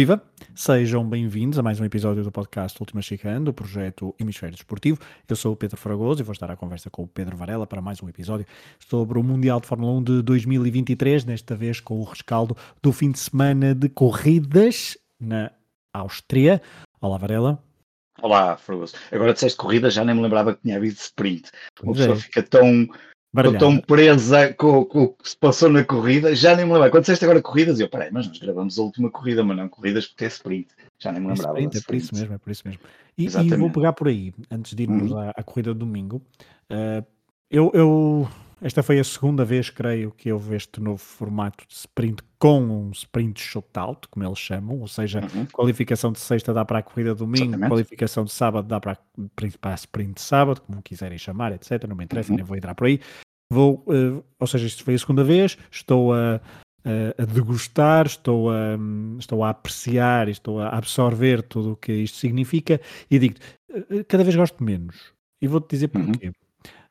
Viva! Sejam bem-vindos a mais um episódio do podcast Última Chicane, do projeto Hemisfério Desportivo. Eu sou o Pedro Fragoso e vou estar à conversa com o Pedro Varela para mais um episódio sobre o Mundial de Fórmula 1 de 2023, desta vez com o rescaldo do fim de semana de corridas na Áustria. Olá, Varela. Olá, Fragoso. Agora disseste corrida, já nem me lembrava que tinha havido sprint. Uma pessoa é. fica tão Estou tão presa com, com, o que se passou na corrida, já nem me lembro. Quando disseste agora corridas, eu, peraí, mas nós gravamos a última corrida, mas não corridas porque é sprint. Já nem me lembrava. É, sprint, é por isso mesmo, é por isso mesmo. E, e vou pegar por aí, antes de irmos uhum. à, à, corrida de domingo. Uh, eu, eu, esta foi a segunda vez, creio, que eu vejo este novo formato de sprint com um sprint shootout, como eles chamam, ou seja, uhum. qualificação de sexta dá para a corrida de domingo, Exatamente. qualificação de sábado dá para a, para a sprint de sábado, como quiserem chamar, etc. Não me interessa, uhum. nem vou entrar por aí. Vou, uh, ou seja, isto foi a segunda vez, estou a, a, a degustar, estou a, estou a apreciar, estou a absorver tudo o que isto significa e digo uh, cada vez gosto menos. E vou-te dizer uhum. porquê. Uhum.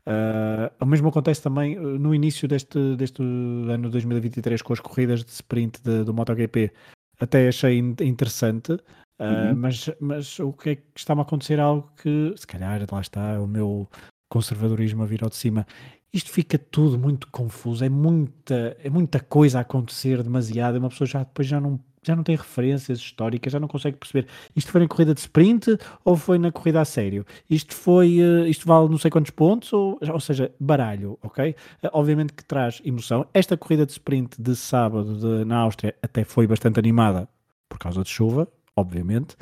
Uh, o mesmo acontece também no início deste, deste ano 2023 com as corridas de sprint de, do MotoGP. Até achei interessante, uh, uhum. mas, mas o que é que está-me a acontecer? Algo que, se calhar, lá está, o meu conservadorismo a vir ao de cima isto fica tudo muito confuso, é muita, é muita coisa a acontecer demasiado, uma pessoa já depois já não, já não tem referências históricas, já não consegue perceber. Isto foi na corrida de sprint ou foi na corrida a sério? Isto foi, uh, isto vale não sei quantos pontos, ou, ou seja, baralho, ok? Uh, obviamente que traz emoção. Esta corrida de sprint de sábado de, na Áustria até foi bastante animada por causa de chuva, obviamente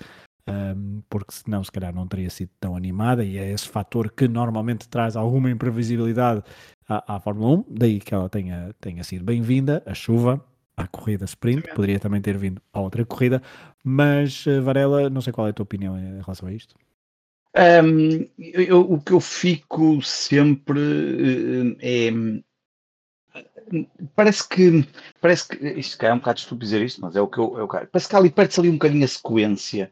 um, porque senão se calhar não teria sido tão animada e é esse fator que normalmente traz alguma imprevisibilidade à, à Fórmula 1, daí que ela tenha, tenha sido bem-vinda, a chuva, à corrida sprint, poderia também ter vindo a outra corrida, mas eh, Varela, não sei qual é a tua opinião em relação a isto. Um, eu, o que eu fico sempre é parece que parece que isto é um bocado estúpido dizer isto, mas é o que eu, é o parece que ali perde-se ali um bocadinho a sequência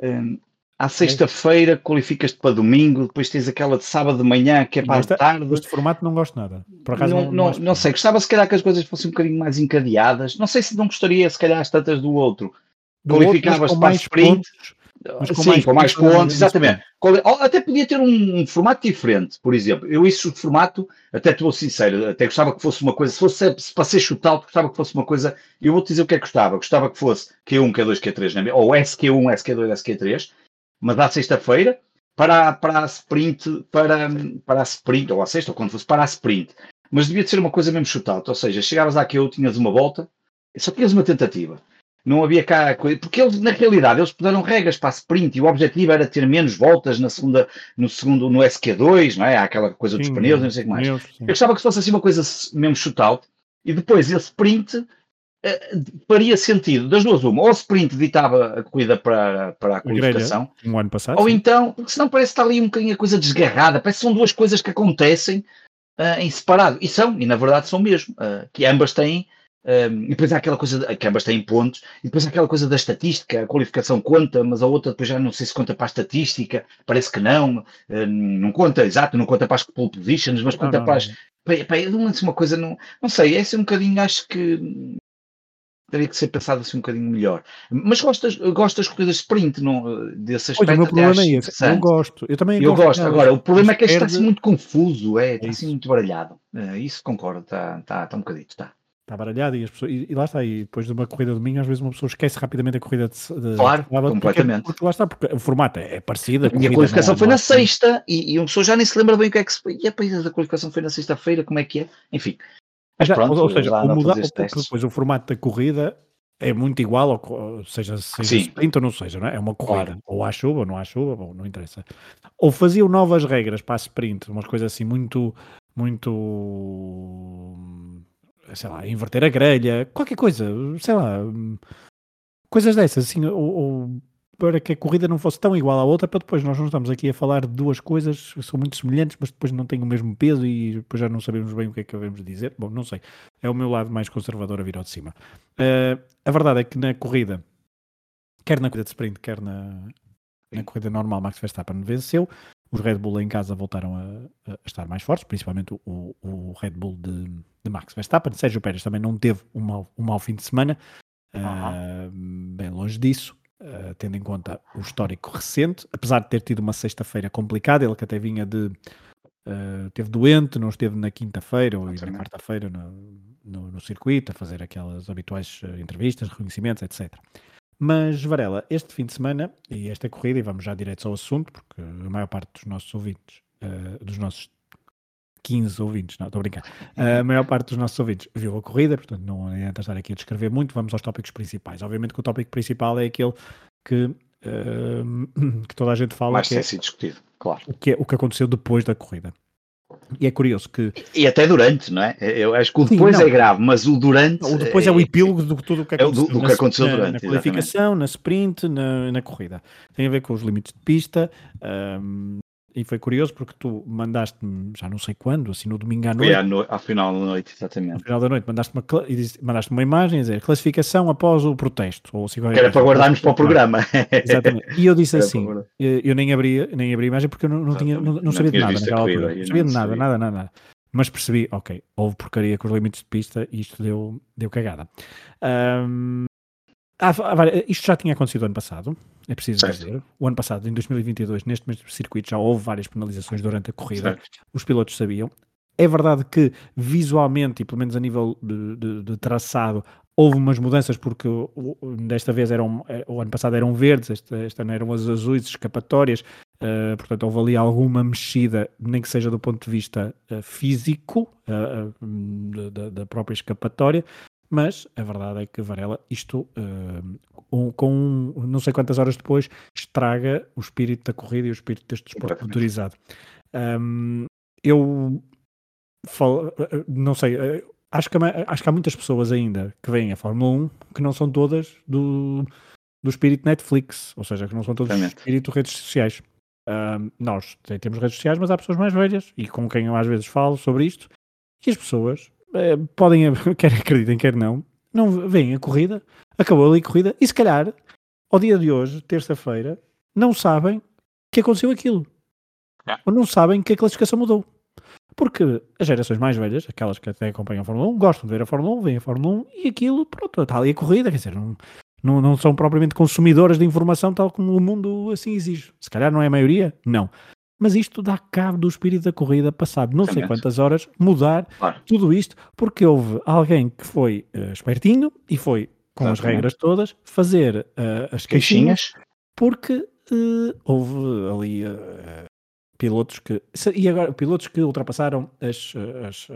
um, à sexta-feira qualificas-te para domingo, depois tens aquela de sábado de manhã que é para a tarde. Este formato não gosto nada. Por acaso não, não, não, não sei, gostava se calhar que as coisas fossem um bocadinho mais encadeadas. Não sei se não gostaria, se calhar, as tantas do outro. Qualificavas-te para sprint. Sim, com mais, com mais pontos, exatamente. Até podia ter um, um, formato diferente, por exemplo. Eu, isso, o formato, até estou sincero, até gostava que fosse uma coisa, se fosse se para ser chutado, gostava que fosse uma coisa. Eu vou-te dizer o que é que gostava. Gostava que fosse Q1, Q2, Q3, né? ou SQ1, SQ2, SQ3, mas à sexta-feira, para, para a sprint, para, para a sprint, ou à sexta, ou quando fosse, para a sprint. Mas devia de ser uma coisa mesmo chutado, ou seja, chegavas à Q1, tinhas uma volta, só tinhas uma tentativa não havia cá coisa, porque eles, na realidade, eles puseram regras para a sprint e o objetivo era ter menos voltas na segunda, no segundo, no SQ2, não é? Há aquela coisa dos sim, pneus, não sei o que mais. Pneus, eu gostava que fosse assim uma coisa mesmo shootout e depois esse sprint faria sentido, das duas uma, ou o sprint ditava a corrida para, para a qualificação, um ano passado, ou sim. então, porque senão parece que está ali um bocadinho a coisa desgarrada, parece que são duas coisas que acontecem uh, em separado, e são, e na verdade são mesmo, uh, que ambas têm um, e depois há aquela coisa, que ambas têm pontos, e depois há aquela coisa da estatística, a qualificação conta, mas a outra depois já não sei se conta para a estatística, parece que não, um, não conta, exato, não conta para as pole positions, mas conta não, não, para as. Para, para, uma coisa, não, não sei, é assim um bocadinho, acho que teria que ser pensado assim um bocadinho melhor. Mas gostas, gostas das corridas de sprint, não, desse aspecto? Pois, o meu problema é esse, eu gosto. Eu também eu gosto. Agora, o problema é que este está assim muito confuso, é, está assim muito baralhado. É, isso concordo, está, está, está um bocadinho, está está baralhado e, as pessoas, e, e, lá está, e depois de uma corrida de domingo, às vezes uma pessoa esquece rapidamente a corrida de, de Claro, de completamente. Porque, porque, lá está, porque o formato é, é parecido. A e a qualificação não, foi não, na sexta, e, e uma pessoa já nem se lembra bem o que é que se E a qualificação foi na sexta-feira, como é que é? Enfim. Mas pronto, ou, ou seja, o mudar, depois o formato da corrida é muito igual, ou seja, seja sprint ou não seja, não é? É uma corrida. Claro. Ou há chuva, ou não há chuva, ou não interessa. Ou faziam novas regras para a sprint, umas coisas assim muito, muito sei lá, inverter a grelha, qualquer coisa, sei lá, coisas dessas, assim, ou, ou, para que a corrida não fosse tão igual à outra, para depois nós não estamos aqui a falar de duas coisas que são muito semelhantes, mas depois não têm o mesmo peso e depois já não sabemos bem o que é que devemos dizer. Bom, não sei, é o meu lado mais conservador a vir ao de cima. Uh, a verdade é que na corrida, quer na corrida de sprint, quer na, na corrida normal, Max Verstappen venceu. Os Red Bull em casa voltaram a, a estar mais fortes, principalmente o, o Red Bull de, de, Max Verstappen. Sérgio Pérez também não teve um mau, um mau fim de semana. Uh, bem longe disso, uh, tendo em conta o histórico recente, apesar de ter tido uma sexta-feira complicada, ele que até vinha de. Uh, teve doente, não esteve na quinta-feira ou na quarta-feira no, no, no, circuito a fazer aquelas habituais uh, entrevistas, reconhecimentos, etc. Mas, Varela, este fim de semana e esta corrida, e vamos já direto ao assunto, porque a maior parte dos nossos ouvintes, uh, dos nossos 15 ouvintes, não, estou a brincar. A maior parte dos nossos ouvintes viu a corrida, portanto não adianta estar aqui a descrever muito, vamos aos tópicos principais. Obviamente que o tópico principal é aquele que, uh, que toda a gente fala. Mais que é, discutido, claro. O que, é, o que aconteceu depois da corrida. E é curioso que. E até durante, não é? Eu acho que o depois Sim, é grave, mas o durante. O depois é, é o epílogo de tudo o que aconteceu, é do, do que aconteceu na, durante. Na qualificação, exatamente. na sprint, na, na, corrida. Tem a ver com os limites de pista. Um, e foi curioso porque tu mandaste-me, já não sei quando, assim no domingo à noite. Foi no, ao final da noite, exatamente. Ao final da noite, mandaste-me uma, mandaste uma imagem a dizer classificação após o protesto. Ou assim, era para guardarmos para o programa. Exatamente. E eu disse assim, eu nem abri, nem abri a imagem porque eu não, não, tinha, não, não, não sabia de nada naquela altura. Não sabia de nada, nada, nada, nada. Mas percebi, ok, houve porcaria com os limites de pista e isto deu, deu cagada. Um, isto já tinha acontecido ano passado, é preciso certo. dizer. O ano passado, em 2022, neste mesmo circuito, já houve várias penalizações durante a corrida. Certo. Os pilotos sabiam. É verdade que visualmente, e pelo menos a nível de, de, de traçado, houve umas mudanças porque desta vez eram, eh, o ano passado eram verdes, este, este ano eram as azuis escapatórias, uh, portanto houve ali alguma mexida, nem que seja do ponto de vista uh, físico uh, da, da, própria escapatória, mas a verdade é que Varela, isto uh, um, com um, não sei quantas horas depois, estraga o espírito da corrida e o espírito deste desporto motorizado. Um, eu falo, não sei, acho que, acho que há muitas pessoas ainda que veem a Fórmula 1 que não são todas do, do espírito Netflix, ou seja, que não são todas do espírito redes sociais. Um, nós temos redes sociais, mas há pessoas mais velhas e com quem eu às vezes falo sobre isto, e as pessoas eh, podem, quer acreditem, quer não, não veem a corrida, acabou ali a corrida, e se calhar, ao dia de hoje, terça-feira, não sabem que aconteceu aquilo. É. Ou não sabem que a classificação mudou. Porque as gerações mais velhas, aquelas que até acompanham a Fórmula 1, gostam de ver a Fórmula 1, veem a Fórmula 1 e aquilo, pronto, está ali a corrida, quer dizer, não, não, não são propriamente consumidoras de informação tal como o mundo assim exige. Se calhar não é a maioria, não mas isto dá cabo do espírito da corrida, passado não sei quantas horas, mudar claro. tudo isto, porque houve alguém que foi uh, espertinho e foi, com Exatamente. as regras todas, fazer uh, as queixinhas, porque uh, houve ali pilotos que e agora pilotos que ultrapassaram as, as,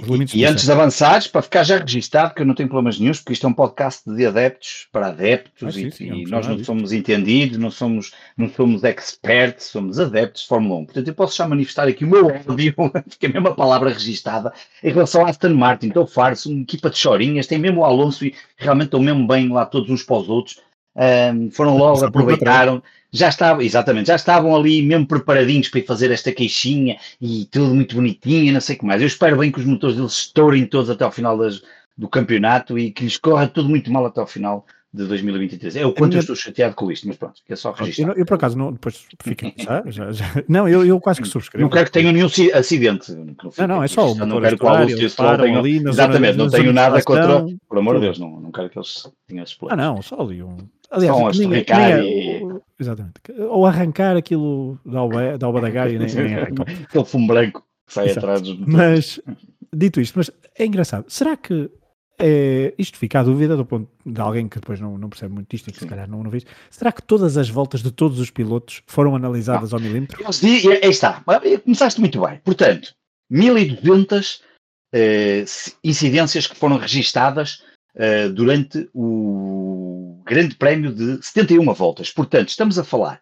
os limites. E, e antes de avançares, para ficar já registado, que eu não tenho problemas nenhum, porque isto é um podcast de adeptos para adeptos ah, sim, e, sim, e nós não somos entendidos, não somos, não somos experts, somos adeptos de Fórmula 1. Portanto, eu posso já manifestar aqui o meu ódio, porque é a mesma palavra registada, em relação a Aston Martin, então farso, uma equipa de chorinhas, tem mesmo o Alonso e realmente estão mesmo bem lá todos uns para os outros. Um, foram logo, aproveitaram já estavam, exatamente, já estavam ali mesmo preparadinhos para ir fazer esta queixinha e tudo muito bonitinho, não sei o que mais. Eu espero bem que os motores deles estourem todos até ao final das, do campeonato e que lhes corra tudo muito mal até ao final de 2023. É o quanto minha... eu estou chateado com isto, mas pronto, é só registrar. Eu, eu, por acaso, não, depois fiquem, já, já, já, não, eu, eu quase que subscrevo. Não quero que tenham nenhum acidente. não, não, é só o motor não quero que o ali Exatamente, não tenho nada contra, por amor de Deus, não, não quero que eles tenham esse Ah não, só ali um... Aliás, só ninguém, ninguém, é e... Exatamente. Ou arrancar aquilo da alba da, alba da Gaia, nem, nem arrancam. Aquele fumo branco que sai Exato. atrás dos Mas, dito isto, mas é engraçado. Será que é, isto fica à dúvida do ponto de alguém que depois não, não percebe muito isto e que Sim. se calhar não, não vê. Será que todas as voltas de todos os pilotos foram analisadas não. ao milímetro? E aí está. Começaste muito bem. Portanto, 1200 eh, incidências que foram registadas eh, durante o Grande Prémio de 71 voltas. Portanto, estamos a falar,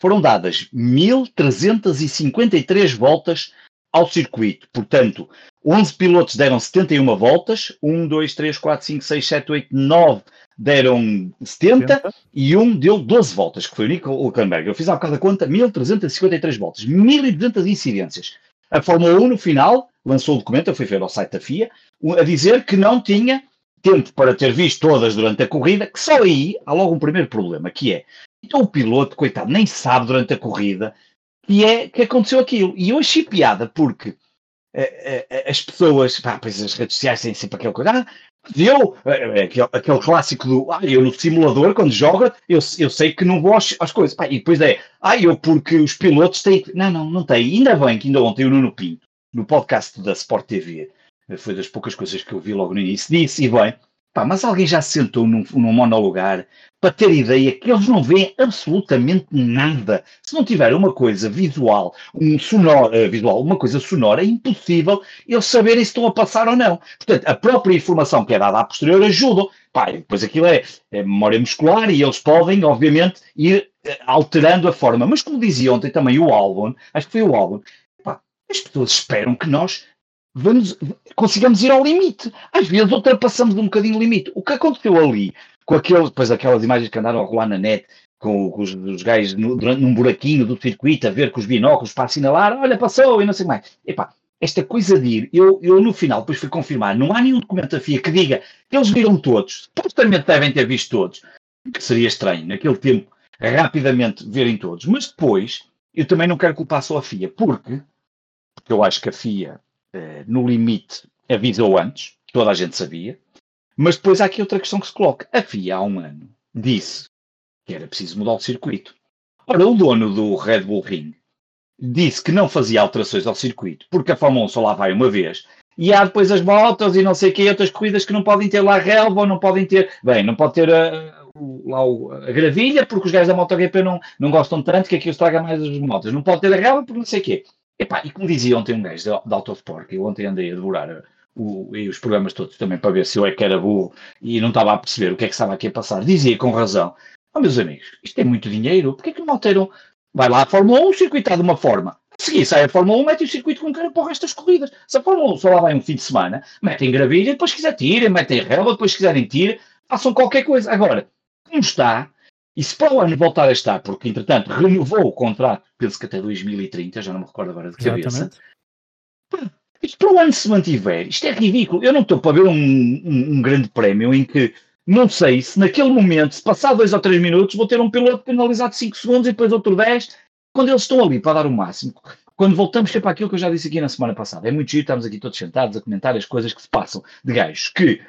foram dadas 1353 voltas ao circuito. Portanto, 11 pilotos deram 71 voltas, 1, 2, 3, 4, 5, 6, 7, 8, 9 deram 70, 70. e um deu 12 voltas, que foi o Nico Hulkenberg. Eu fiz há bocado a conta, 1353 voltas, 1200 incidências. A Fórmula 1, no final, lançou o documento, eu fui ver ao site da FIA, a dizer que não tinha tempo para ter visto todas durante a corrida, que só aí há logo um primeiro problema, que é, então o piloto, coitado, nem sabe durante a corrida que é que aconteceu aquilo. E eu achei piada porque as pessoas, pá, pois as redes sociais têm sempre aquele coisa, ah, Eu, é, é, aquele, aquele clássico do, ah, eu no simulador, quando joga, eu, eu sei que não vou às, às coisas. Pá, e depois é, ah, eu porque os pilotos têm. Não, não, não tem. Ainda bem que ainda ontem o Nuno Pinto, no podcast da Sport TV, foi das poucas coisas que eu vi logo no início, disse, e bem, pá, mas alguém já se sentou num, num monolugar para ter ideia que eles não veem absolutamente nada. Se não tiver uma coisa visual, um sonoro, uh, visual, uma coisa sonora, é impossível eles saberem se estão a passar ou não. Portanto, a própria informação que é dada a posterior ajuda. Pá, depois aquilo é, é, memória muscular e eles podem, obviamente, ir uh, alterando a forma. Mas como dizia ontem também o Albon, acho que foi o Albon, pá, as pessoas esperam que nós vamos, consigamos ir ao limite. Às vezes ultrapassamos um bocadinho o limite. O que aconteceu ali com aquele, depois aquelas imagens que andaram a rolar na net, com, com os, os gajos no, durante, num buraquinho do circuito, a ver com os binóculos para assinalar, olha, passou e não sei mais. Epá, esta coisa de ir, eu, eu no final depois fui confirmar, não há nenhum documento da FIA que diga que eles viram todos, supostamente devem ter visto todos, que seria estranho, naquele tempo, rapidamente verem todos, mas depois, eu também não quero culpar só a FIA, porque, porque eu acho que a FIA, no limite, avisou antes, toda a gente sabia, mas depois há aqui outra questão que se coloca. A FIA há um ano disse que era preciso mudar o circuito. Ora, o dono do Red Bull Ring disse que não fazia alterações ao circuito, porque a Fórmula 1 só lá vai uma vez. E há depois as motos e não sei o que, outras corridas que não podem ter lá relva ou não podem ter. Bem, não pode ter a, lá a gravilha, porque os gajos da MotoGP não, não gostam tanto que aquilo estraga mais as motos. Não pode ter a relva porque não sei o quê. Epá, e como dizia ontem um gajo da Autosport, que eu ontem andei a devorar o, os programas todos também para ver se eu é que era burro e não estava a perceber o que é que estava aqui a passar. Dizia com razão: oh, meus amigos, isto é muito dinheiro, porquê que não alteram? Vai lá a Fórmula 1 circuitar de uma forma. Seguir sai a Fórmula 1, mete o circuito com cara para o resto das corridas. Se a Fórmula 1 só lá vai um fim de semana, metem gravilha, depois quiser tirem, metem relva, depois quiserem tirem, façam qualquer coisa. Agora, como está, e se para o ano voltar a estar, porque entretanto renovou o contrato, penso que até 2030, já não me recordo agora de cabeça, Exatamente. Isto para o ano se mantiver, isto é ridículo. Eu não estou para ver um, um, um, grande prémio em que não sei se naquele momento, se passar dois ou três minutos, vou ter um piloto penalizado de 5 segundos e depois outro 10, quando eles estão ali para dar o máximo. Quando voltamos sempre àquilo que eu já disse aqui na semana passada. É muito giro, estamos aqui todos sentados a comentar as coisas que se passam de gajos que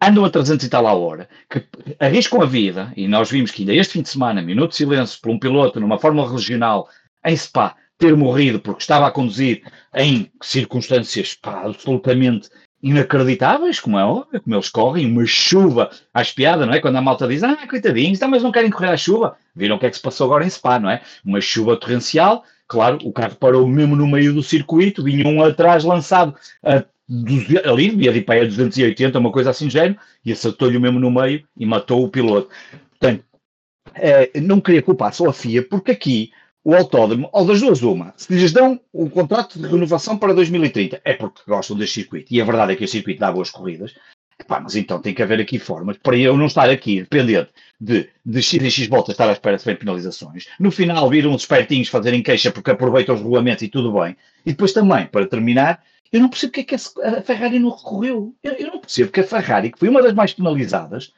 andam a 300 e tal a hora, que arriscam a vida, e nós vimos que ainda este fim de semana, minuto de silêncio por um piloto numa fórmula regional em Spa, ter morrido porque estava a conduzir em circunstâncias pá, absolutamente inacreditáveis, como é óbvio, como eles correm, uma chuva à espiada, não é? Quando a malta diz, ah, coitadinhos, tá, mas não querem correr à chuva. Viram o que é que se passou agora em Spa, não é? Uma chuva torrencial, claro, o carro parou mesmo no meio do circuito, vinha um atrás lançado a ali, via de pé a 280, uma coisa assim de género, e acertou-lhe mesmo no meio e matou o piloto. Portanto, eh, não queria culpar só a FIA, porque aqui o autódromo, ou das duas uma, se lhes dão o contrato de renovação para 2030, é porque gostam deste circuito, e a verdade é que o circuito dá boas corridas, Epá, mas então tem que haver aqui formas para eu não estar aqui dependente de, de X em X voltas estar à espera de penalizações. No final, viram uns espertinhos fazerem queixa porque aproveitam os regulamentos e tudo bem. E depois também, para terminar, eu não percebo porque é que a Ferrari não recorreu. Eu, eu não percebo que a Ferrari, que foi uma das mais penalizadas,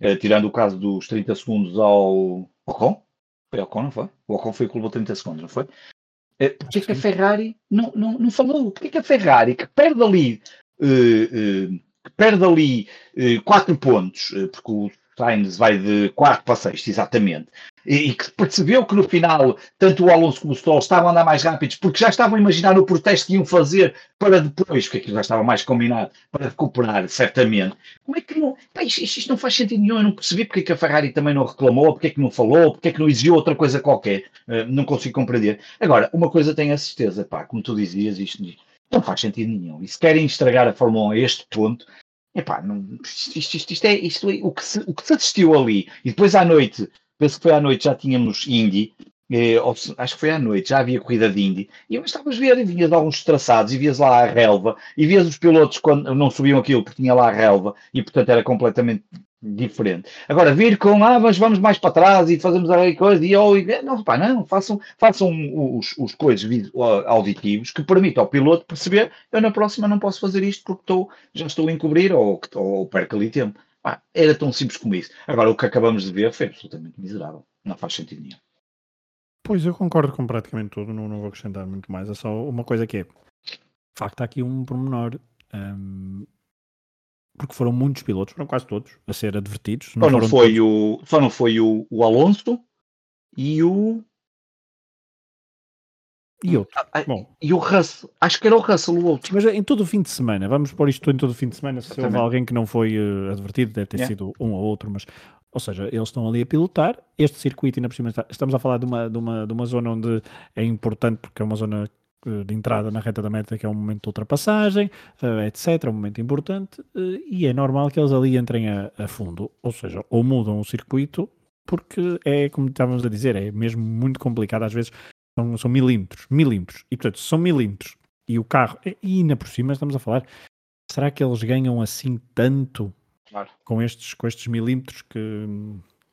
eh, tirando o caso dos 30 segundos ao Ocon, foi Ocon, não foi? O Ocon foi o que levou 30 segundos, não foi? Eh, porquê que a Ferrari não, não, não falou? Porquê que a Ferrari, que perde ali, uh, uh, que perde ali uh, 4 pontos, porque o Sainz vai de 4 para 6, exatamente, e, que percebeu que no final tanto o Alonso como o Stroll estavam a andar mais rápidos porque já estavam a imaginar o protesto que iam fazer para depois, porque aquilo já estava mais combinado, para recuperar, certamente. Como é que não. Pá, isto, isto, não faz sentido nenhum. Eu não percebi porque é que a Ferrari também não reclamou, porque é que não falou, porque é que não exigiu outra coisa qualquer. Uh, não consigo compreender. Agora, uma coisa tenho a certeza, pá, como tu dizias, isto não faz sentido nenhum. E se querem estragar a Fórmula 1 a este ponto, Epá, não, isto, isto, isto, é, isto é o, que se, o que se assistiu ali, e depois à noite penso que foi à noite, já tínhamos Indy, eh, acho que foi à noite, já havia corrida de Indy, e eu estavas a ver, e vias alguns traçados, e vias lá a relva, e vias os pilotos quando não subiam aquilo porque tinha lá a relva, e portanto era completamente diferente. Agora, vir com, ah, mas vamos mais para trás e fazemos a coisa, e oh, não, pá, não, façam, façam os, os coisas auditivos que permitam ao piloto perceber, eu na próxima não posso fazer isto porque estou, já estou a encobrir ou, ou perco ali tempo. Ah, era tão simples como isso. Agora, o que acabamos de ver foi absolutamente miserável. Não faz sentido nenhum. Pois, eu concordo com praticamente tudo. Não, não vou acrescentar muito mais. É só uma coisa que é. De facto, há aqui um pormenor. Um, porque foram muitos pilotos, foram quase todos a ser advertidos. Não só, não foi o, só não foi o, o Alonso e o. E outro. Ah, ah, Bom. E o Russell, acho que era o Russell o outro. Mas em todo o fim de semana, vamos pôr isto em todo o fim de semana, se houve alguém que não foi uh, advertido, deve ter yeah. sido um ou outro, mas ou seja, eles estão ali a pilotar este circuito, ainda por cima estamos a falar de uma, de uma, de uma zona onde é importante, porque é uma zona eh, de entrada na reta da meta, que é um momento de ultrapassagem, etc. É um momento importante e é normal que eles ali entrem a, a, fundo, ou seja, ou mudam o circuito, porque é como estávamos a dizer, é mesmo muito complicado, às vezes são, são milímetros, milímetros, e portanto são milímetros, e o carro, e ainda por cima estamos a falar, será que eles ganham assim tanto claro. com, estes, com estes milímetros que,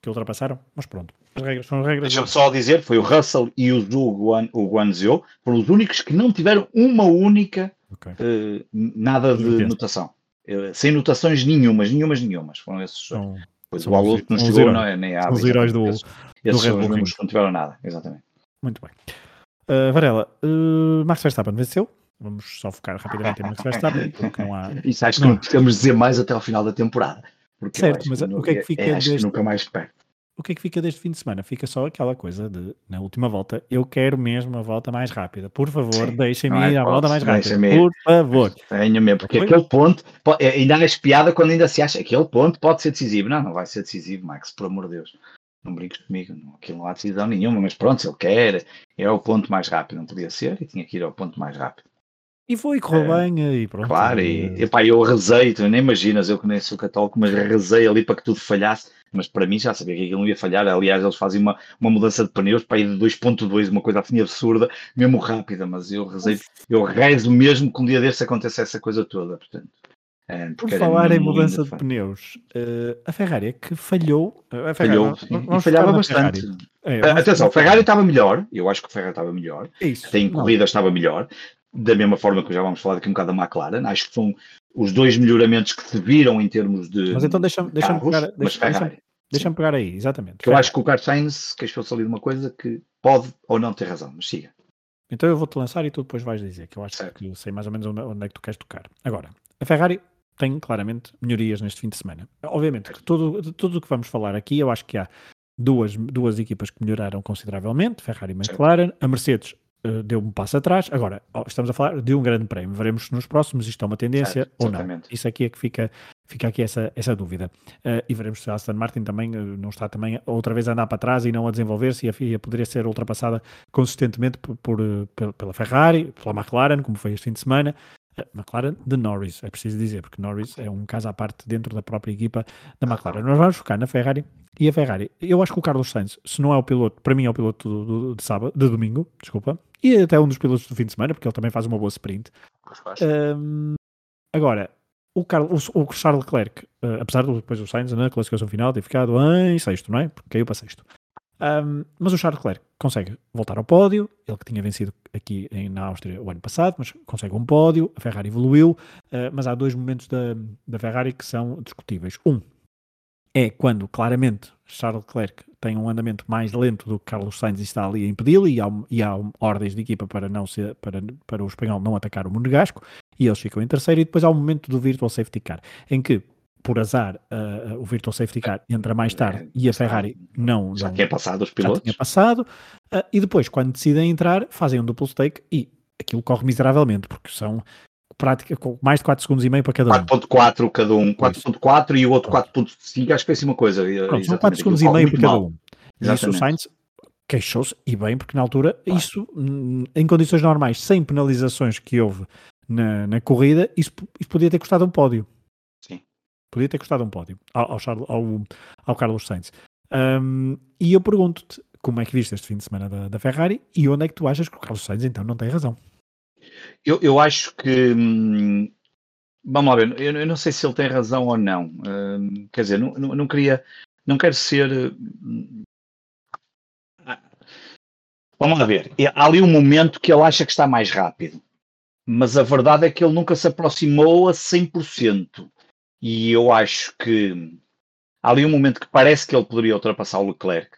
que ultrapassaram? Mas pronto, as regras são as regras. Deixa-me só dizer, foi o Russell e o Zhu Guan, o Guanzhou, foram os únicos que não tiveram uma única okay. uh, nada de Entendo. notação. Uh, sem notações nenhumas, nenhumas, nenhumas. Foram esses. São, pois o Alonso não chegou, não é, nem a Os heróis do, esses, do esses Red Bull. não tiveram nada, exatamente. Muito bem. Uh, Varela, uh, Max Verstappen venceu. Vamos só focar rapidamente em Max Verstappen. Porque não há... Isso acho que não podemos dizer mais até ao final da temporada. Certo, mas o que é que fica é, deste... nunca mais perto o que é que fica deste fim de semana? Fica só aquela coisa de, na última volta, eu quero mesmo a volta mais rápida. Por favor, deixem-me é ir à volta mais rápida. Por favor. Tenho mesmo, porque aquele ponto, é, ainda há espiada quando ainda se acha que aquele ponto pode ser decisivo. Não, não vai ser decisivo, Max, por amor de Deus. Não brinques comigo, não, aquilo não há decisão nenhuma, mas pronto, se ele quer, é o ponto mais rápido, não podia ser, e tinha que ir ao ponto mais rápido. E foi, correu é, bem, e pronto. Claro, e, epá, eu rezei, tu nem imaginas, eu que nem sou católico, mas rezei ali para que tudo falhasse mas para mim já sabia que aquilo não ia falhar. Aliás, eles fazem uma, uma mudança de pneus para ir de 2.2, uma coisa assim absurda, mesmo rápida, mas eu rezei, eu rezo mesmo que um dia desse aconteça essa coisa toda, portanto. É, Por falar em mudança de pneus, uh, a Ferrari é que falhou. A Ferrari, falhou falhava bastante. É, Atenção, a Ferrari estava melhor. Eu acho que a Ferrari estava melhor. Isso, Tem corrida estava melhor. Da mesma forma que já vamos falar daqui um bocado da McLaren. Acho que são os dois melhoramentos que se viram em termos de. Mas então deixa-me deixa pegar, deixa, deixa, deixa pegar aí, exatamente. Eu acho que o Carlos Sainz queixou-se ali de uma coisa que pode ou não ter razão, mas siga. Então eu vou-te lançar e tu depois vais dizer, que eu acho certo. que eu sei mais ou menos onde, é que tu queres tocar. Agora, a Ferrari tem claramente melhorias neste fim de semana. Obviamente, que tudo, tudo o que vamos falar aqui, eu acho que há duas, duas equipas que melhoraram consideravelmente, Ferrari e McLaren. A Mercedes uh, deu um passo atrás. Agora, estamos a falar de um grande prémio. Veremos se nos próximos isto é uma tendência ou não. Isso aqui é que fica, fica aqui essa, essa dúvida. Uh, e veremos se a Aston Martin também uh, não está também outra vez a andar para trás e não a desenvolver-se e a FIA poderia ser ultrapassada consistentemente por, por, pela Ferrari, pela McLaren, como foi este fim de semana. McLaren de Norris, é preciso dizer, porque Norris é um caso à parte dentro da própria equipa da McLaren. Nós vamos focar na Ferrari e a Ferrari. Eu acho que o Carlos Sainz, se não é o piloto, para mim é o piloto do, do, de sábado, de domingo, desculpa, e até um dos pilotos do fim de semana, porque ele também faz uma boa sprint. Um, agora, o, Carlos, o, o Charles Leclerc, uh, apesar de depois o Sainz na classificação final ter ficado em sexto, não é? Porque caiu para sexto. Um, mas o Charles Leclerc consegue voltar ao pódio, ele que tinha vencido aqui em, na Áustria o ano passado, mas consegue um pódio, a Ferrari evoluiu, uh, mas há dois momentos da, da Ferrari que são discutíveis. Um é quando claramente Charles Leclerc tem um andamento mais lento do que Carlos Sainz e está ali a impedi-lo e há, e há ordens de equipa para, não ser, para, para o espanhol não atacar o Monegasco e eles ficam em terceiro e depois há o momento do Virtual Safety Car em que por azar, uh, o Virtual Safety Car entra mais tarde é, e a Ferrari não. Já não, tinha passado os pilotos. Já tinha passado. Uh, e depois, quando decidem entrar, fazem um duplo stake e aquilo corre miseravelmente, porque são prática mais de 4 segundos e meio para cada um. 4.4 cada um, 4.4 e o outro 4.5, acho que foi assim uma coisa. Pronto, são 4 segundos e meio para cada um. E isso o Sainz queixou-se, e bem, porque na altura, claro. isso, em condições normais, sem penalizações que houve na, na corrida, isso, isso podia ter custado um pódio. Podia ter custado um pódio ao, ao, Charles, ao, ao Carlos Sainz. Um, e eu pergunto-te como é que viste este fim de semana da, da, Ferrari e onde é que tu achas que o Carlos Sainz então não tem razão? Eu, eu acho que. Hum, vamos lá ver, eu, eu, não sei se ele tem razão ou não. Hum, quer dizer, não, não, não, queria. Não quero ser. Hum, vamos lá ver. Há ali um momento que ele acha que está mais rápido. Mas a verdade é que ele nunca se aproximou a 100% e eu acho que há ali um momento que parece que ele poderia ultrapassar o Leclerc.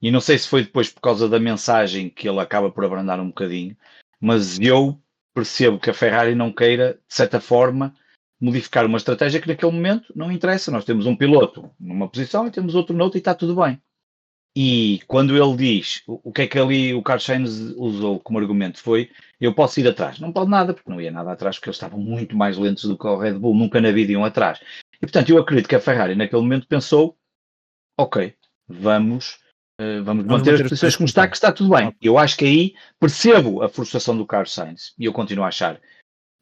E não sei se foi depois por causa da mensagem que ele acaba por abrandar um bocadinho, mas eu percebo que a Ferrari não queira, de certa forma, modificar uma estratégia que naquele momento não interessa. Nós temos um piloto numa posição e temos outro noutra e está tudo bem. E quando ele diz o que é que ali o Carlos Sainz usou como argumento foi eu posso ir atrás. Não pode nada, porque não ia nada atrás, porque eles estavam muito mais lentos do que o Red Bull, nunca na vida iam atrás. E portanto eu acredito que a Ferrari naquele momento pensou, ok, vamos, uh, vamos, vamos manter as posições como está, que está tudo bem. Eu acho que aí percebo a frustração do Carlos Sainz e eu continuo a achar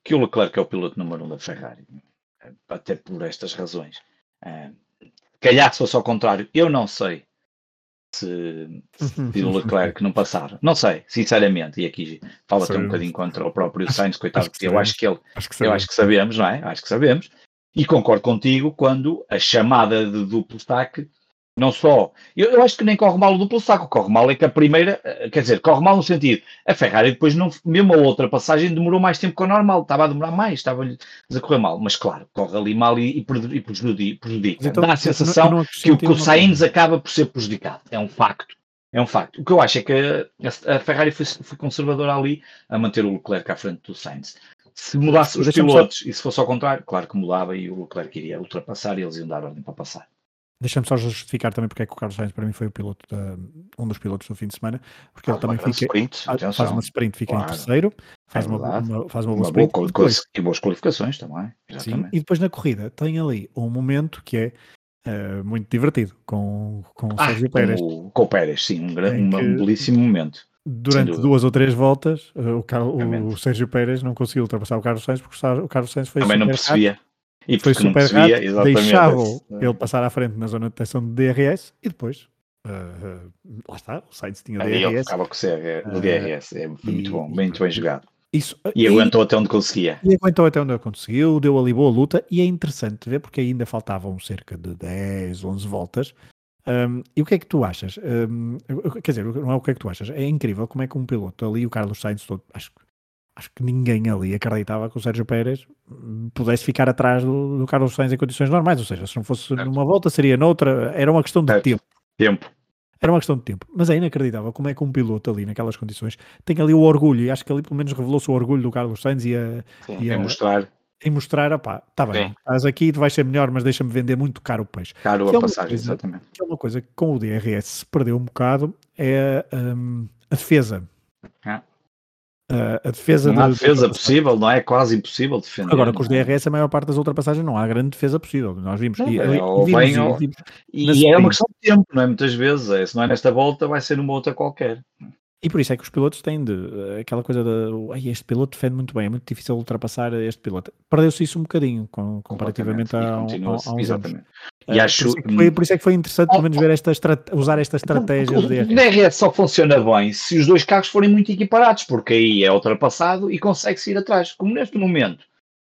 que o Leclerc é o piloto número um da Ferrari, até por estas razões. Uh, calhar se fosse ao contrário, eu não sei se, se o Leclerc não passar. Não sei, sinceramente, e aqui fala até um bocadinho contra o próprio Sainz, coitado, porque eu acho que ele, acho que eu acho que sabemos, não é? Acho que sabemos. E concordo contigo quando a chamada de duplo destaque não só. Eu, eu, acho que nem corre mal o duplo saco, corre mal é que a primeira, eh, quer dizer, corre mal no sentido. A Ferrari depois, não, mesmo a outra passagem, demorou mais tempo que o normal, estava a demorar mais, estava a correr mal. Mas claro, corre ali mal e, e prejudica. prejudica. Então, Dá a sensação não, não que, o, que o Sainz acaba por ser prejudicado. É um facto. É um facto. O que eu acho é que a, a Ferrari foi, foi conservadora ali a manter o Leclerc à frente do Sainz. Se mudasse os pilotos só... e se fosse ao contrário, claro que mudava e o Leclerc iria ultrapassar e eles iam dar ordem para passar. Deixa-me só justificar também porque é que o Carlos Sainz para mim foi o piloto da, um dos pilotos do fim de semana, porque ah, ele também fica, sprint, faz uma sprint, fica claro. em terceiro, faz, é uma, uma, faz uma boa uma sprint. Boa e boas qualificações também. Sim, e depois na corrida tem ali um momento que é uh, muito divertido com, com o ah, Sérgio Pérez. Com, com o Pérez, sim, um, grande, um belíssimo momento. Durante duas ou três voltas, uh, o, Carlos, o, o, Sérgio Pérez não conseguiu ultrapassar o Carlos Sainz porque o Carlos Sainz foi Também não percebia. Rápido e foi super rápido, deixavam ele passar à frente na zona de detecção de DRS e depois uh, lá está, o Sainz tinha Aí DRS. Ele ficava com o, CR, o DRS, é, foi muito bom, muito bem jogado. Isso, e, e aguentou até onde conseguia. E aguentou até onde conseguiu, deu ali boa luta e é interessante ver porque ainda faltavam cerca de 10, 11 voltas. Um, e o que é que tu achas? Um, quer dizer, não é o que é que tu achas, é incrível como é que um piloto ali, o Carlos Sainz, todo, acho que acho que ninguém ali acreditava que o Sérgio Pérez pudesse ficar atrás do, do Carlos Sainz em condições normais, ou seja, se não fosse certo. numa volta seria noutra, era uma questão de certo. tempo. Tempo. Era uma questão de tempo, mas é inacreditável como é que um piloto ali naquelas condições tem ali o orgulho, e acho que ali pelo menos revelou-se o orgulho do Carlos Sainz e a, Sim, e a mostrar e mostrar, opá, está bem, Sim. estás aqui, tu vais ser melhor, mas deixa-me vender muito caro o peixe. Caro que a é passagem, coisa, exatamente. Que é uma coisa que com o DRS se perdeu um bocado, é um, a defesa. Ah. A defesa não há defesa possível, não é? quase impossível defender. Agora, com os é? DRS, a maior parte das ultrapassagens não há grande defesa possível. Nós vimos. e, é, vimos, bem, ou... e, e é uma questão de tempo, não é? Muitas vezes, é, se não é nesta volta, vai ser numa outra qualquer. E por isso é que os pilotos têm de aquela coisa de este piloto defende muito bem, é muito difícil ultrapassar este piloto. Perdeu-se isso um bocadinho com, comparativamente a, a, a, exatamente. E uh, acho... por, isso é foi, por isso é que foi interessante pelo menos ver esta usar esta estratégia. O DRS. DRS só funciona bem se os dois carros forem muito equiparados, porque aí é ultrapassado e consegue-se ir atrás. Como neste momento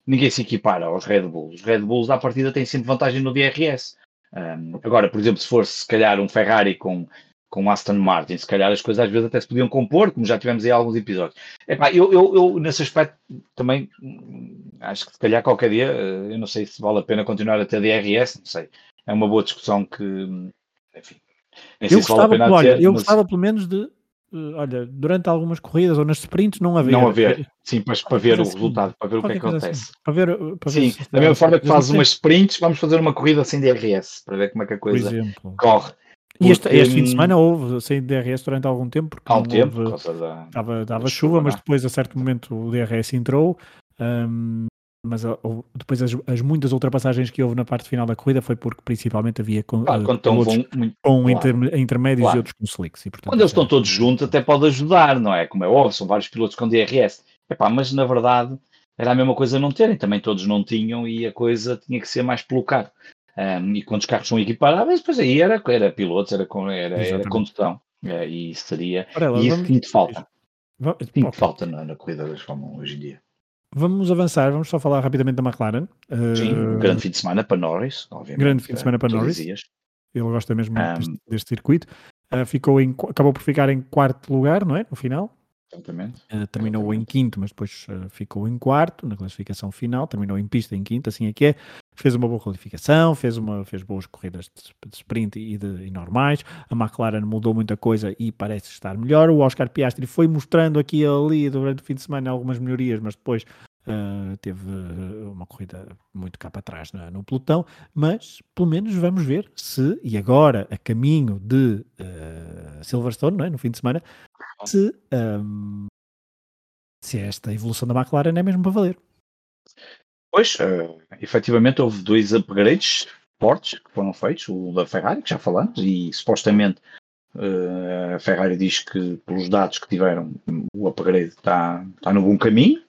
ninguém se equipara aos Red Bulls. Os Red Bulls à partida têm sempre vantagem no DRS. Um, agora, por exemplo, se fosse se calhar um Ferrari com com Aston Martin, se calhar as coisas às vezes até se podiam compor, como já tivemos aí alguns episódios. Epá, eu, eu, eu, nesse aspecto também acho que se calhar qualquer dia, eh, eu não sei se vale a pena continuar a ter DRS, não sei. É uma boa discussão que, enfim. eu gostava, vale olha, ter, eu mas... gostava pelo menos de, eh, olha, durante algumas corridas ou nas sprints não haver. Não haver, sim, mas para ver o assim, resultado, para ver o que é que acontece. Assim, para ver, para sim, ver da mesma forma que fazes umas sprints, vamos fazer uma corrida sem DRS, para ver como é que a coisa corre. E este, este, fim de semana houve sem DRS durante algum tempo, porque há um tempo, houve, estava, estava chuva, chuva, mas é? depois a certo momento o DRS entrou. Um, mas depois as, as, muitas ultrapassagens que houve na parte final da corrida foi porque principalmente havia com, claro, uh, muito, com claro. inter, intermédios claro. e outros com slicks. E, portanto, quando eles estão todos juntos até pode ajudar, não é? Como é óbvio, são vários pilotos com DRS. Epá, mas na verdade era a mesma coisa não terem, também todos não tinham e a coisa tinha que ser mais pelo carro. Um, e quando os carros são equiparáveis, depois aí era, era pilotos, era, era, era condução. É, e seria. Ela, e isso vamos... falta. Vamos... Okay. falta na, na, corrida das Fórmula hoje em dia. Vamos avançar, vamos só falar rapidamente da McLaren. Sim, uh... grande fim de semana para Norris, obviamente. Grande fim de semana para Norris. Dias. Ele gosta mesmo um... deste, deste, circuito. Uh, ficou em, acabou por ficar em quarto lugar, não é? No final. Exatamente. Uh, terminou em quinto, mas depois uh, ficou em quarto na classificação final. Terminou em pista em quinto, assim é que é. Fez uma boa qualificação, fez, uma, fez boas corridas de, de sprint e, de, e normais. A McLaren mudou muita coisa e parece estar melhor. O Oscar Piastri foi mostrando aqui e ali durante o fim de semana algumas melhorias, mas depois Uh, teve uma corrida muito cá para trás no, no, pelotão, mas pelo menos vamos ver se, e agora a caminho de uh, Silverstone, é? no fim de semana, se, um, se esta evolução da McLaren é mesmo para valer. Pois, uh, efetivamente houve dois upgrades fortes que foram feitos, o da Ferrari, que já falamos, e supostamente uh, a Ferrari diz que, pelos dados que tiveram, o upgrade está, está no bom caminho,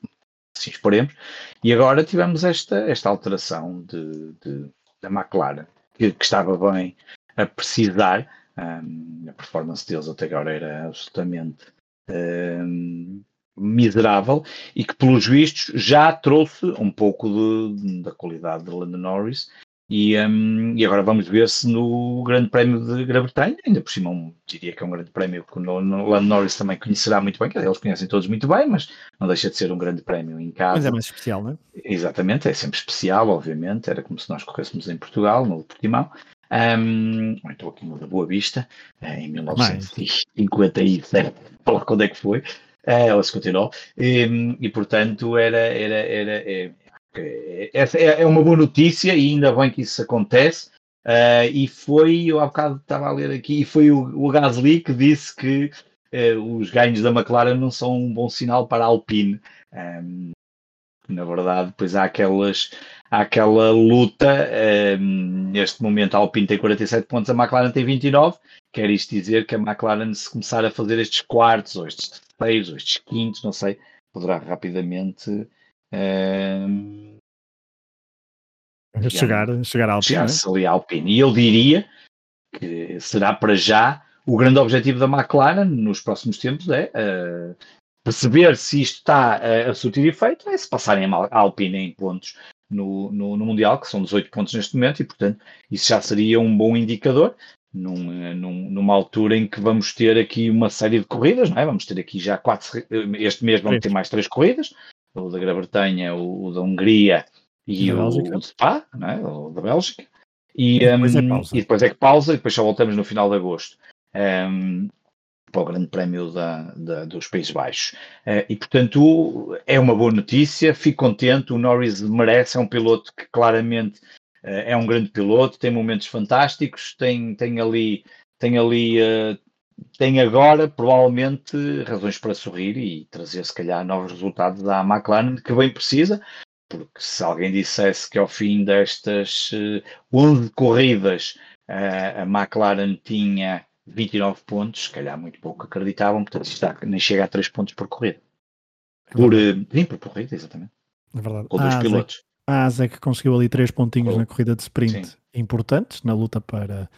assim esperemos, e agora tivemos esta, esta alteração de, de da McLaren, que, que, estava bem a precisar, um, a performance deles até agora era absolutamente um, miserável e que, pelos vistos, já trouxe um pouco de, da qualidade de Lando Norris. E, um, e agora vamos ver se no Grande Prémio de Grã-Bretanha, ainda por cima, um, diria que é um grande prémio que o Lando Norris também conhecerá muito bem, que eles conhecem todos muito bem, mas não deixa de ser um grande prémio em casa. Mas é mais especial, não é? Exatamente, é sempre especial, obviamente. Era como se nós corrêssemos em Portugal, no Portimão. Um, estou aqui no da Boa Vista, em 1957, para quando é que foi. Ela se continuou. E, e, portanto, era, era, era, é, é, é, é, uma boa notícia e ainda bem que isso acontece. Uh, e foi, eu há bocado estava a ler aqui, e foi o, o Gasly que disse que uh, os ganhos da McLaren não são um bom sinal para a Alpine. Um, na verdade, depois há aquelas há aquela luta. Um, neste momento, a Alpine tem 47 pontos, a McLaren tem 29. Quer isto dizer que a McLaren, se começar a fazer estes quartos ou estes terceiros ou estes quintos, não sei, poderá rapidamente. Um, chegar, chegar à Alpine. É? Chegar-se ali à Alpine. E eu diria que será para já o grande objetivo da McLaren nos próximos tempos é uh, perceber se isto está a, a surtir efeito, é se passarem a Alpine em pontos no, no, no, Mundial, que são 18 pontos neste momento, e portanto isso já seria um bom indicador. Num, num, numa altura em que vamos ter aqui uma série de corridas, não é? Vamos ter aqui já quatro, este mês vamos ter mais três corridas, o da Grã-Bretanha, o, o, da Hungria e o, o de Spa, não é? o da Bélgica. E, e, depois um, é e, depois é que pausa, e depois só voltamos no final de agosto. Um, para o Grande Prémio da, da, dos Países Baixos. Uh, e, portanto, é uma boa notícia, fico contente, o Norris merece, é um piloto que claramente uh, é um grande piloto, tem momentos fantásticos, tem, tem ali, tem ali, uh, tem agora, provavelmente, razões para sorrir e trazer, se calhar, novos resultados à McLaren, que bem precisa, porque se alguém dissesse que ao fim destas 11 corridas a McLaren tinha 29 pontos, se calhar muito pouco acreditavam, portanto está, nem chega a 3 pontos por corrida. Por, uh, por corrida, exatamente. É verdade. Com dois pilotos. A ASA que conseguiu ali 3 pontinhos oh. na corrida de sprint Sim. importantes na luta para.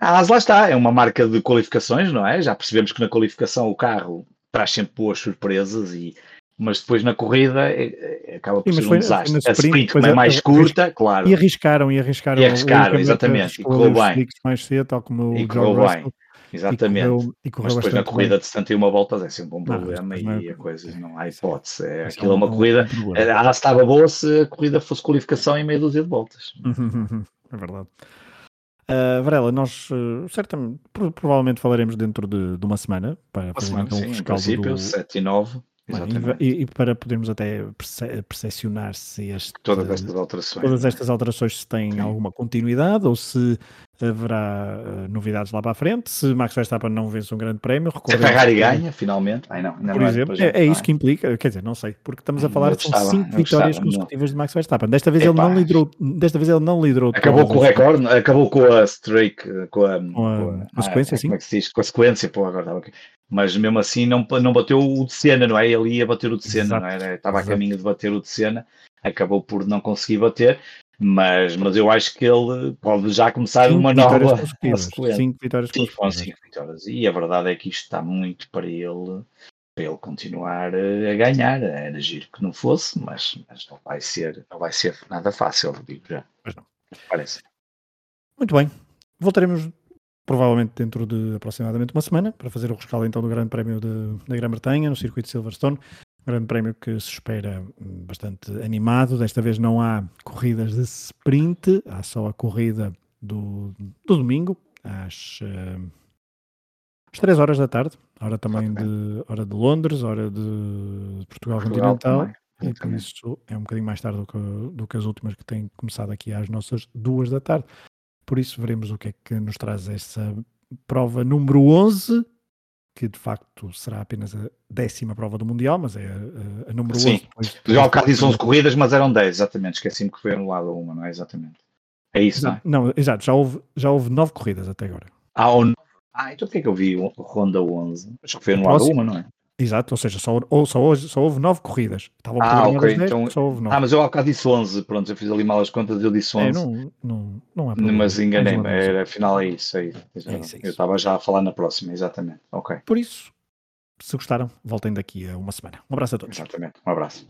A ASA lá está, é uma marca de qualificações, não é? Já percebemos que na qualificação o carro traz sempre boas surpresas e mas depois na corrida é, é, acaba por Sim, ser um desastre. A sprint, como é mais curta, claro. E arriscaram, e arriscaram. E arriscaram, exatamente, e correu bem. Mais cedo, tal como e correu bem. Exatamente. E correu, e correu mas depois na corrida bem. de 71 voltas é sempre um problema não, e a coisa não há hipótese. É, aquilo é uma corrida. Ah, estava boa se a corrida fosse qualificação em meia dúzia de voltas. é verdade. Uh, Varela, nós uh, certamente, provavelmente falaremos dentro de, de uma semana para fazer então, um sim, em princípio, do... 7 e 9 e, e, para podermos até percepcionar se este, todas estas alterações, todas estas alterações se têm Sim. alguma continuidade ou se haverá uh, novidades lá para a frente. Se Max Verstappen não vence um grande prémio, se a Ferrari ganha finalmente, Ai, não, por é exemplo, é, é, isso que implica, quer dizer, não sei, porque estamos a falar de cinco vitórias consecutivas de Max Verstappen. Desta vez Epá. ele não liderou, desta vez ele não liderou. Acabou com o recorde, acabou com a streak, com a, com a, com a, a sequência, ah, sim. Como é que se diz? Com a sequência, pô, agora estava aqui mas mesmo assim não, não bateu o de Senna, não é? Ele ia bater o de Senna, não é? Estava a caminho de bater o de Senna, acabou por não conseguir bater, mas, mas eu acho que ele pode já começar cinco uma nova sequência. Cinco vitórias Sim, cinco vitórias. E a verdade é que isto está muito para ele, para ele continuar a ganhar. Era giro que não fosse, mas, mas não, vai ser, não vai ser nada fácil, digo já. Mas não. Parece. Muito bem. Voltaremos provavelmente dentro de aproximadamente uma semana, para fazer o rescaldo então do Grande Prémio de, da Grã-Bretanha, no circuito de Silverstone. Grande prémio que se espera hum, bastante animado. Desta vez não há corridas de sprint, há só a corrida do, do domingo, às, uh, às 3 horas da tarde, hora também de, hora de Londres, hora de Portugal, Portugal continental. Também. E por isso é um bocadinho mais tarde do que, do que as últimas que têm começado aqui às nossas duas da tarde. Por isso veremos o que é que nos traz essa prova número 11, que de facto será apenas a décima prova do Mundial, mas é a, a número Sim. 11. Sim, já ao bocado disse 11 corridas, mas eram 10, exatamente. Esqueci-me que foi anulada uma, não é? Exatamente. É isso, não, não é? Não, exato, já houve, já houve 9 corridas até agora. Ah, ou... ah então porquê é que eu vi Ronda 11? Acho que foi anulada uma, não é? Exato, ou seja, só, ou, só, hoje, só houve 9 corridas. Estavam ah, ok. 10, então... só houve 9. Ah, mas eu há bocado disse 11. Pronto, eu fiz ali mal as contas e eu disse 11. É, não, não, não é problema. Mas enganei-me. Era, afinal é isso. É, é isso, é eu estava já a falar na próxima, exatamente. Ok. Por isso, se gostaram, voltem daqui a uma semana. Um abraço a todos. Exatamente. Um abraço.